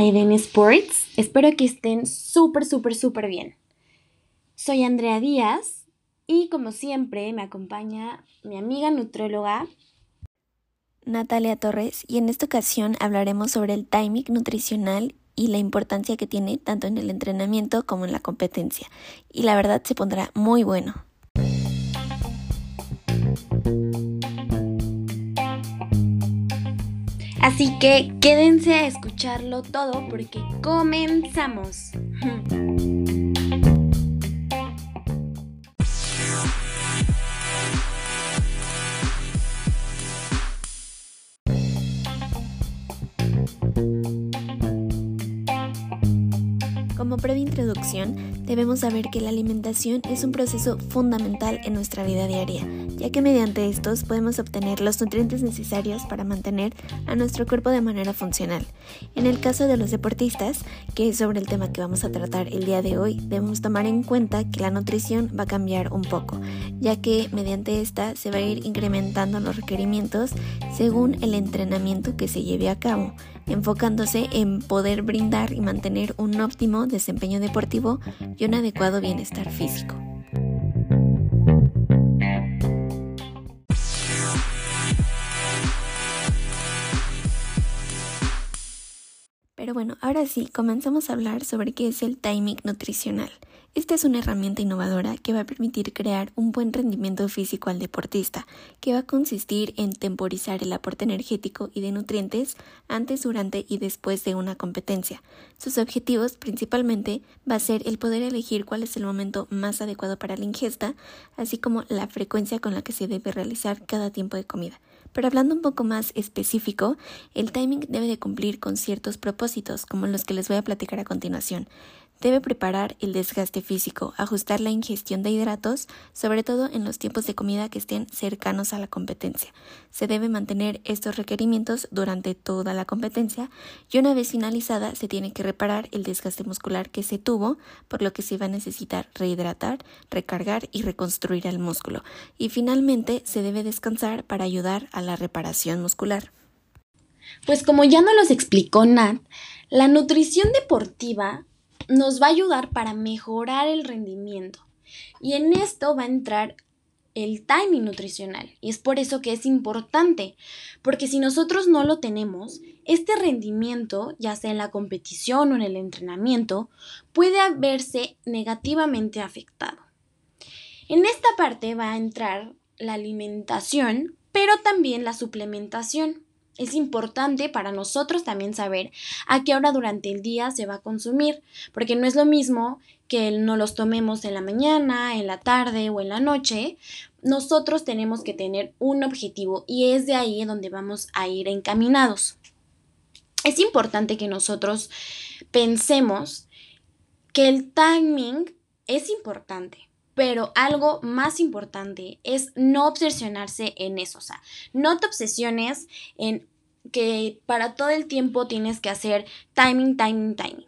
a Eden Sports, espero que estén súper, súper, súper bien. Soy Andrea Díaz y como siempre me acompaña mi amiga nutróloga Natalia Torres y en esta ocasión hablaremos sobre el timing nutricional y la importancia que tiene tanto en el entrenamiento como en la competencia. Y la verdad se pondrá muy bueno. Así que quédense a escucharlo todo porque comenzamos. debemos saber que la alimentación es un proceso fundamental en nuestra vida diaria, ya que mediante estos podemos obtener los nutrientes necesarios para mantener a nuestro cuerpo de manera funcional. En el caso de los deportistas, que es sobre el tema que vamos a tratar el día de hoy, debemos tomar en cuenta que la nutrición va a cambiar un poco, ya que mediante esta se va a ir incrementando los requerimientos según el entrenamiento que se lleve a cabo enfocándose en poder brindar y mantener un óptimo desempeño deportivo y un adecuado bienestar físico. Pero bueno, ahora sí, comenzamos a hablar sobre qué es el timing nutricional. Esta es una herramienta innovadora que va a permitir crear un buen rendimiento físico al deportista, que va a consistir en temporizar el aporte energético y de nutrientes antes, durante y después de una competencia. Sus objetivos principalmente va a ser el poder elegir cuál es el momento más adecuado para la ingesta, así como la frecuencia con la que se debe realizar cada tiempo de comida. Pero hablando un poco más específico, el timing debe de cumplir con ciertos propósitos, como los que les voy a platicar a continuación. Debe preparar el desgaste físico, ajustar la ingestión de hidratos, sobre todo en los tiempos de comida que estén cercanos a la competencia. Se debe mantener estos requerimientos durante toda la competencia y una vez finalizada se tiene que reparar el desgaste muscular que se tuvo, por lo que se va a necesitar rehidratar, recargar y reconstruir el músculo. Y finalmente se debe descansar para ayudar a la reparación muscular. Pues como ya nos los explicó Nat, la nutrición deportiva nos va a ayudar para mejorar el rendimiento. Y en esto va a entrar el timing nutricional. Y es por eso que es importante, porque si nosotros no lo tenemos, este rendimiento, ya sea en la competición o en el entrenamiento, puede verse negativamente afectado. En esta parte va a entrar la alimentación, pero también la suplementación. Es importante para nosotros también saber a qué hora durante el día se va a consumir, porque no es lo mismo que no los tomemos en la mañana, en la tarde o en la noche. Nosotros tenemos que tener un objetivo y es de ahí donde vamos a ir encaminados. Es importante que nosotros pensemos que el timing es importante, pero algo más importante es no obsesionarse en eso. O sea, no te obsesiones en que para todo el tiempo tienes que hacer timing, timing, timing.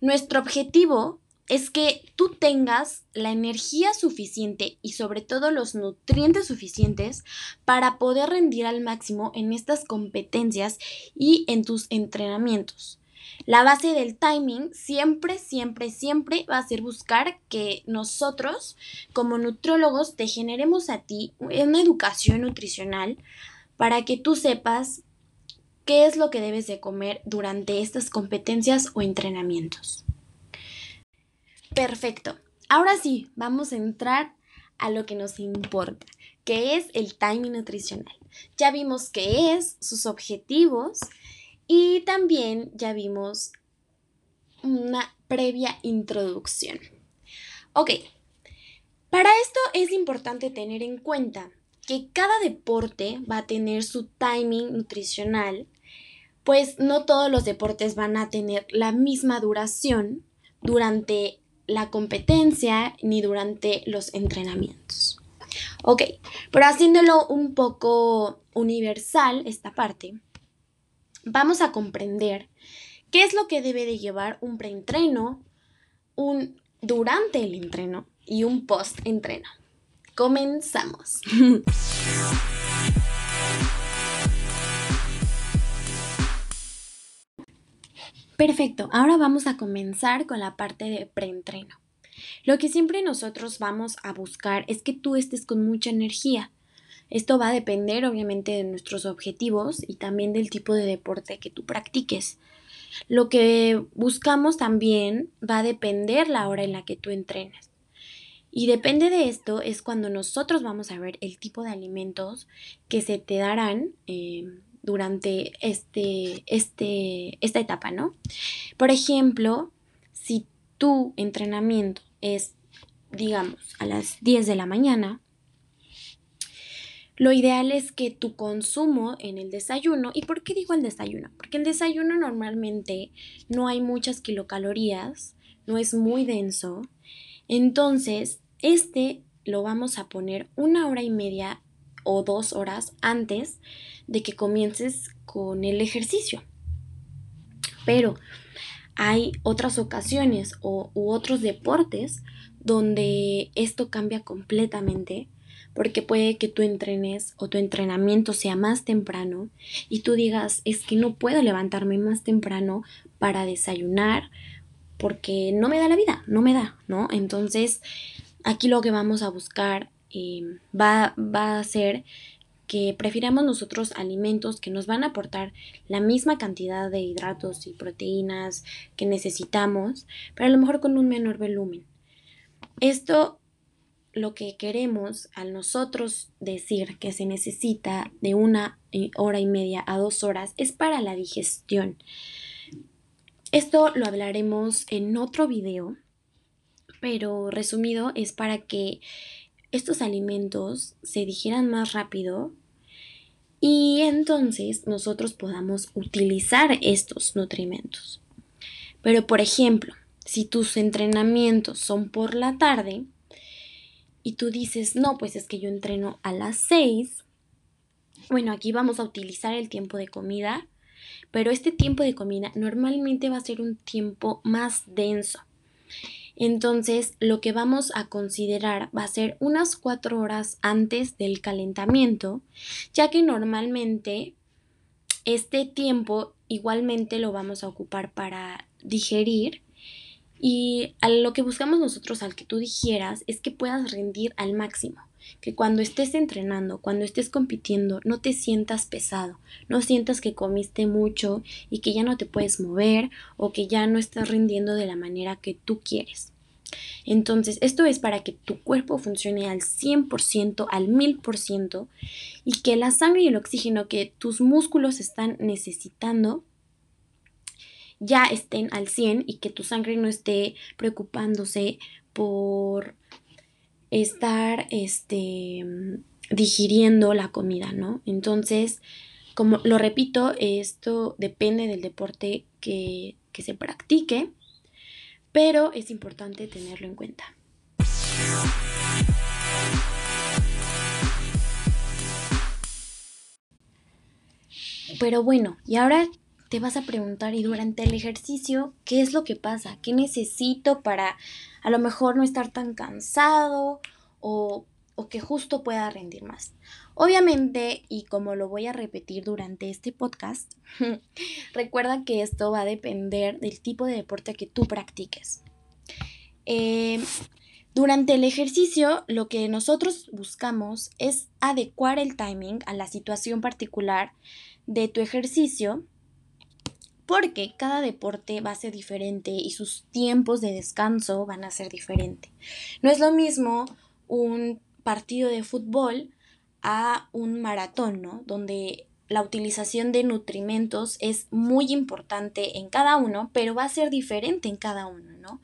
Nuestro objetivo es que tú tengas la energía suficiente y sobre todo los nutrientes suficientes para poder rendir al máximo en estas competencias y en tus entrenamientos. La base del timing siempre, siempre, siempre va a ser buscar que nosotros como nutriólogos te generemos a ti una educación nutricional para que tú sepas qué es lo que debes de comer durante estas competencias o entrenamientos. Perfecto. Ahora sí, vamos a entrar a lo que nos importa, que es el timing nutricional. Ya vimos qué es, sus objetivos y también ya vimos una previa introducción. Ok, para esto es importante tener en cuenta que cada deporte va a tener su timing nutricional pues no todos los deportes van a tener la misma duración durante la competencia ni durante los entrenamientos. Ok, pero haciéndolo un poco universal esta parte, vamos a comprender qué es lo que debe de llevar un preentreno, un durante el entreno y un post-entreno. Comenzamos. Perfecto, ahora vamos a comenzar con la parte de preentreno. Lo que siempre nosotros vamos a buscar es que tú estés con mucha energía. Esto va a depender obviamente de nuestros objetivos y también del tipo de deporte que tú practiques. Lo que buscamos también va a depender la hora en la que tú entrenes. Y depende de esto es cuando nosotros vamos a ver el tipo de alimentos que se te darán eh, durante este, este, esta etapa, ¿no? Por ejemplo, si tu entrenamiento es, digamos, a las 10 de la mañana, lo ideal es que tu consumo en el desayuno, ¿y por qué digo el desayuno? Porque el desayuno normalmente no hay muchas kilocalorías, no es muy denso, entonces este lo vamos a poner una hora y media o dos horas antes de que comiences con el ejercicio. Pero hay otras ocasiones o, u otros deportes donde esto cambia completamente porque puede que tú entrenes o tu entrenamiento sea más temprano y tú digas, es que no puedo levantarme más temprano para desayunar porque no me da la vida, no me da, ¿no? Entonces, aquí lo que vamos a buscar eh, va, va a ser que prefiramos nosotros alimentos que nos van a aportar la misma cantidad de hidratos y proteínas que necesitamos, pero a lo mejor con un menor volumen. Esto lo que queremos al nosotros decir que se necesita de una hora y media a dos horas es para la digestión. Esto lo hablaremos en otro video, pero resumido es para que estos alimentos se digieran más rápido y entonces nosotros podamos utilizar estos nutrimentos. Pero por ejemplo, si tus entrenamientos son por la tarde y tú dices, no, pues es que yo entreno a las 6, bueno, aquí vamos a utilizar el tiempo de comida, pero este tiempo de comida normalmente va a ser un tiempo más denso. Entonces, lo que vamos a considerar va a ser unas cuatro horas antes del calentamiento, ya que normalmente este tiempo igualmente lo vamos a ocupar para digerir y lo que buscamos nosotros al que tú digieras es que puedas rendir al máximo, que cuando estés entrenando, cuando estés compitiendo, no te sientas pesado, no sientas que comiste mucho y que ya no te puedes mover o que ya no estás rindiendo de la manera que tú quieres. Entonces, esto es para que tu cuerpo funcione al 100%, al 1000% y que la sangre y el oxígeno que tus músculos están necesitando ya estén al 100 y que tu sangre no esté preocupándose por estar este digiriendo la comida, ¿no? Entonces, como lo repito, esto depende del deporte que, que se practique pero es importante tenerlo en cuenta. Pero bueno, y ahora te vas a preguntar y durante el ejercicio, ¿qué es lo que pasa? ¿Qué necesito para a lo mejor no estar tan cansado o, o que justo pueda rendir más? Obviamente, y como lo voy a repetir durante este podcast, recuerda que esto va a depender del tipo de deporte que tú practiques. Eh, durante el ejercicio, lo que nosotros buscamos es adecuar el timing a la situación particular de tu ejercicio, porque cada deporte va a ser diferente y sus tiempos de descanso van a ser diferentes. No es lo mismo un partido de fútbol a un maratón, ¿no? Donde la utilización de nutrimentos es muy importante en cada uno, pero va a ser diferente en cada uno, ¿no?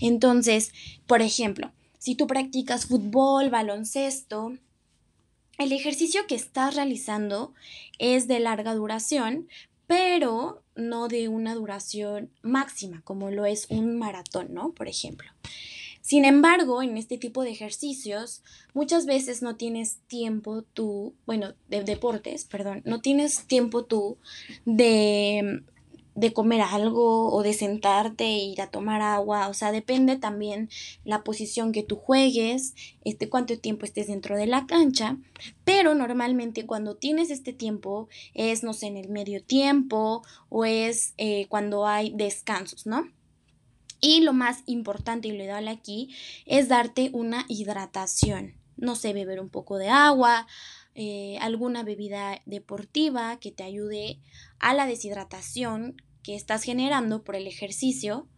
Entonces, por ejemplo, si tú practicas fútbol, baloncesto, el ejercicio que estás realizando es de larga duración, pero no de una duración máxima, como lo es un maratón, ¿no? Por ejemplo. Sin embargo, en este tipo de ejercicios, muchas veces no tienes tiempo tú, bueno, de deportes, perdón, no tienes tiempo tú de, de comer algo o de sentarte e ir a tomar agua, o sea, depende también la posición que tú juegues, este cuánto tiempo estés dentro de la cancha, pero normalmente cuando tienes este tiempo es, no sé, en el medio tiempo o es eh, cuando hay descansos, ¿no? Y lo más importante y lo ideal aquí es darte una hidratación. No sé, beber un poco de agua, eh, alguna bebida deportiva que te ayude a la deshidratación que estás generando por el ejercicio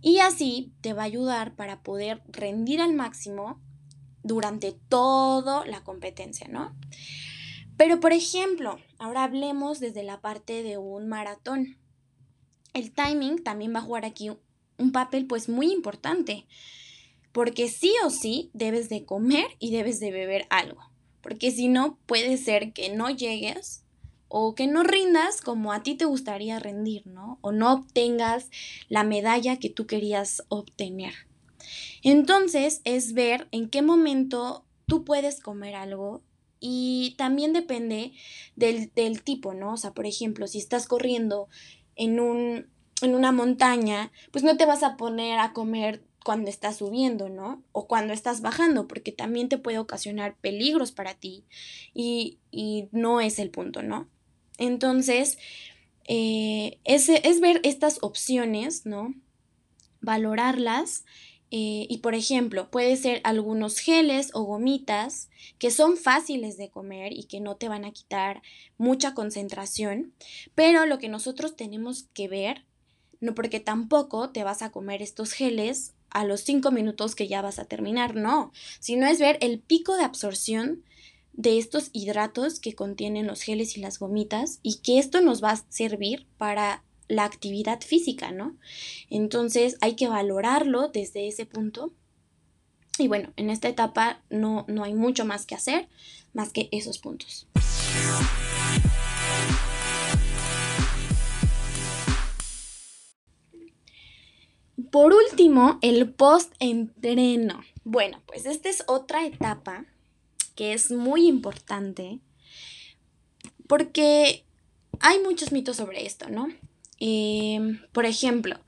y así te va a ayudar para poder rendir al máximo durante toda la competencia, ¿no? Pero por ejemplo, ahora hablemos desde la parte de un maratón. El timing también va a jugar aquí un papel pues muy importante, porque sí o sí debes de comer y debes de beber algo, porque si no puede ser que no llegues o que no rindas como a ti te gustaría rendir, ¿no? O no obtengas la medalla que tú querías obtener. Entonces es ver en qué momento tú puedes comer algo y también depende del, del tipo, ¿no? O sea, por ejemplo, si estás corriendo en, un, en una montaña, pues no te vas a poner a comer cuando estás subiendo, ¿no? O cuando estás bajando, porque también te puede ocasionar peligros para ti y, y no es el punto, ¿no? Entonces, eh, es, ver estas opciones, ¿no? Valorarlas. Eh, y por ejemplo, puede ser algunos geles o gomitas que son fáciles de comer y que no te van a quitar mucha concentración, pero lo que nosotros tenemos que ver, no porque tampoco te vas a comer estos geles a los cinco minutos que ya vas a terminar, no, sino es ver el pico de absorción de estos hidratos que contienen los geles y las gomitas y que esto nos va a servir para la actividad física, ¿no? Entonces hay que valorarlo desde ese punto. Y bueno, en esta etapa no, no hay mucho más que hacer, más que esos puntos. Por último, el post-entreno. Bueno, pues esta es otra etapa que es muy importante porque hay muchos mitos sobre esto, ¿no? Por ejemplo,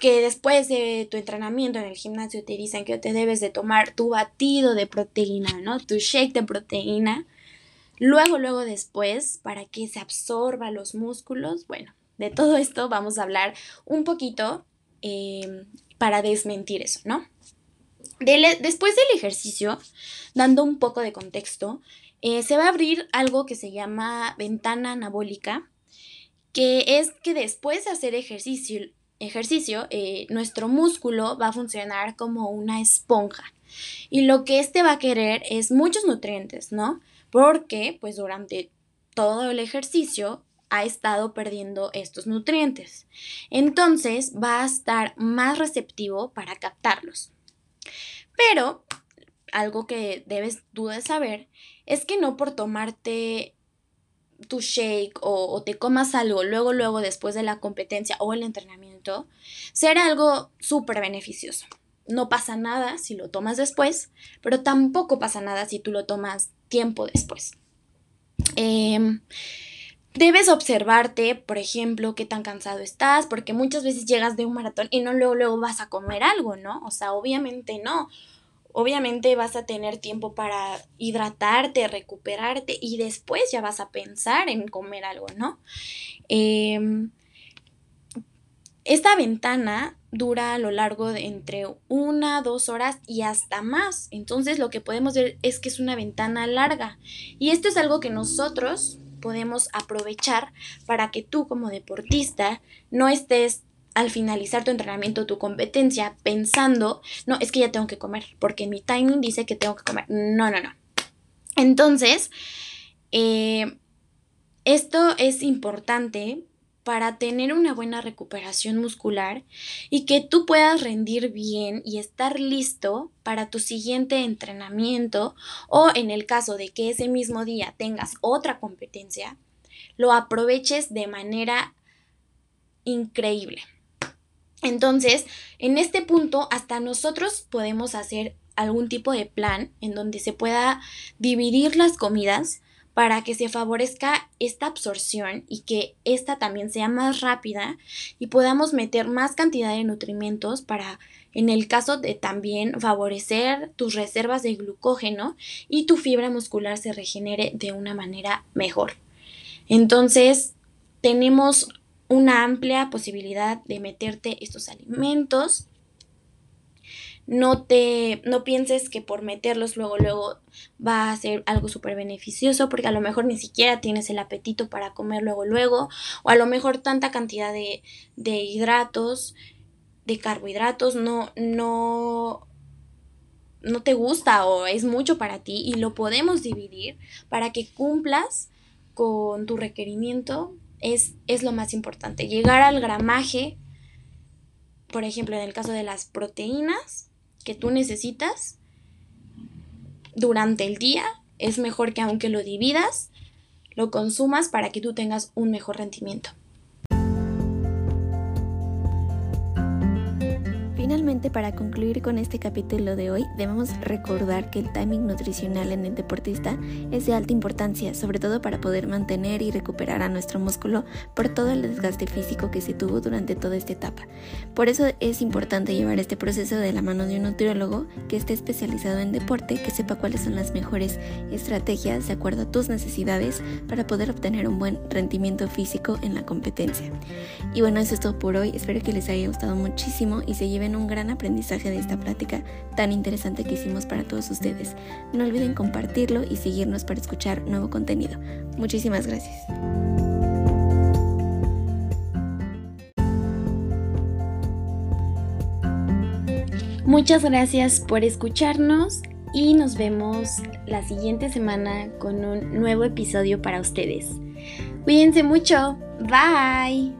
que después de tu entrenamiento en el gimnasio te dicen que te debes de tomar tu batido de proteína, ¿no? Tu shake de proteína. Luego, luego después, para que se absorba los músculos. Bueno, de todo esto vamos a hablar un poquito em, para desmentir eso, ¿no? Después del ejercicio, dando un poco de contexto, eh, se va a abrir algo que se llama ventana anabólica, que es que después de hacer ejercicio, ejercicio eh, nuestro músculo va a funcionar como una esponja. Y lo que este va a querer es muchos nutrientes, ¿no? Porque pues durante todo el ejercicio ha estado perdiendo estos nutrientes. Entonces va a estar más receptivo para captarlos. Pero algo que debes tú de saber es que no por tomarte tu shake o, te comas algo luego, luego después de la competencia o el entrenamiento, será algo súper beneficioso. No pasa nada si lo tomas después, pero tampoco pasa nada si tú lo tomas tiempo después. Em, debes observarte, por ejemplo, qué tan cansado estás, porque muchas veces llegas de un maratón y no luego, luego vas a comer algo, ¿no? O sea, obviamente no. Obviamente vas a tener tiempo para hidratarte, recuperarte y después ya vas a pensar en comer algo, ¿no? Em, esta ventana dura a lo largo de entre una, dos horas y hasta más. Entonces lo que podemos ver es que es una ventana larga. Y esto es algo que nosotros podemos aprovechar para que tú como deportista no estés al finalizar tu entrenamiento, tu competencia, pensando, no, es que ya tengo que comer, porque mi timing dice que tengo que comer. No, no, no. Entonces, eh, esto es importante para tener una buena recuperación muscular y que tú puedas rendir bien y estar listo para tu siguiente entrenamiento o en el caso de que ese mismo día tengas otra competencia, lo aproveches de manera increíble. Entonces, en este punto, hasta nosotros podemos hacer algún tipo de plan en donde se pueda dividir las comidas para que se favorezca esta absorción y que esta también sea más rápida y podamos meter más cantidad de nutrimentos para en el caso de también favorecer tus reservas de glucógeno y tu fibra muscular se regenere de una manera mejor. Entonces, tenemos una amplia posibilidad de meterte estos alimentos no te, no pienses que por meterlos luego, luego va a ser algo súper beneficioso, porque a lo mejor ni siquiera tienes el apetito para comer luego, luego, o a lo mejor tanta cantidad de, de hidratos, de carbohidratos, no, no, no te gusta o es mucho para ti y lo podemos dividir para que cumplas con tu requerimiento es, es lo más importante. Llegar al gramaje, por ejemplo, en el caso de las proteínas, que tú necesitas durante el día, es mejor que aunque lo dividas, lo consumas para que tú tengas un mejor rendimiento. Finalmente, para concluir con este capítulo de hoy, debemos recordar que el timing nutricional en el deportista es de alta importancia, sobre todo para poder mantener y recuperar a nuestro músculo por todo el desgaste físico que se tuvo durante toda esta etapa. Por eso es importante llevar este proceso de la mano de un nutriólogo que esté especializado en deporte, que sepa cuáles son las mejores estrategias de acuerdo a tus necesidades para poder obtener un buen rendimiento físico en la competencia. Y bueno, eso es todo por hoy. Espero que les haya gustado muchísimo y se lleven un gran aprendizaje de esta plática tan interesante que hicimos para todos ustedes. No olviden compartirlo y seguirnos para escuchar nuevo contenido. Muchísimas gracias. Muchas gracias por escucharnos y nos vemos la siguiente semana con un nuevo episodio para ustedes. Cuídense mucho. Bye.